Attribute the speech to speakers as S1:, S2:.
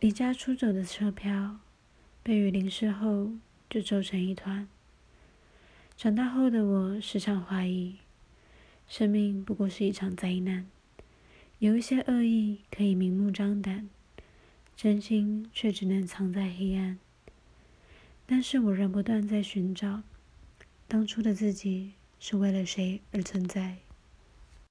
S1: 离家出走的车票被雨淋湿后就皱成一团长大后的我时常怀疑生命不过是一场灾难有一些恶意可以明目张胆真心却只能藏在黑暗但是我仍不断在寻找当初的自己是为了谁而存在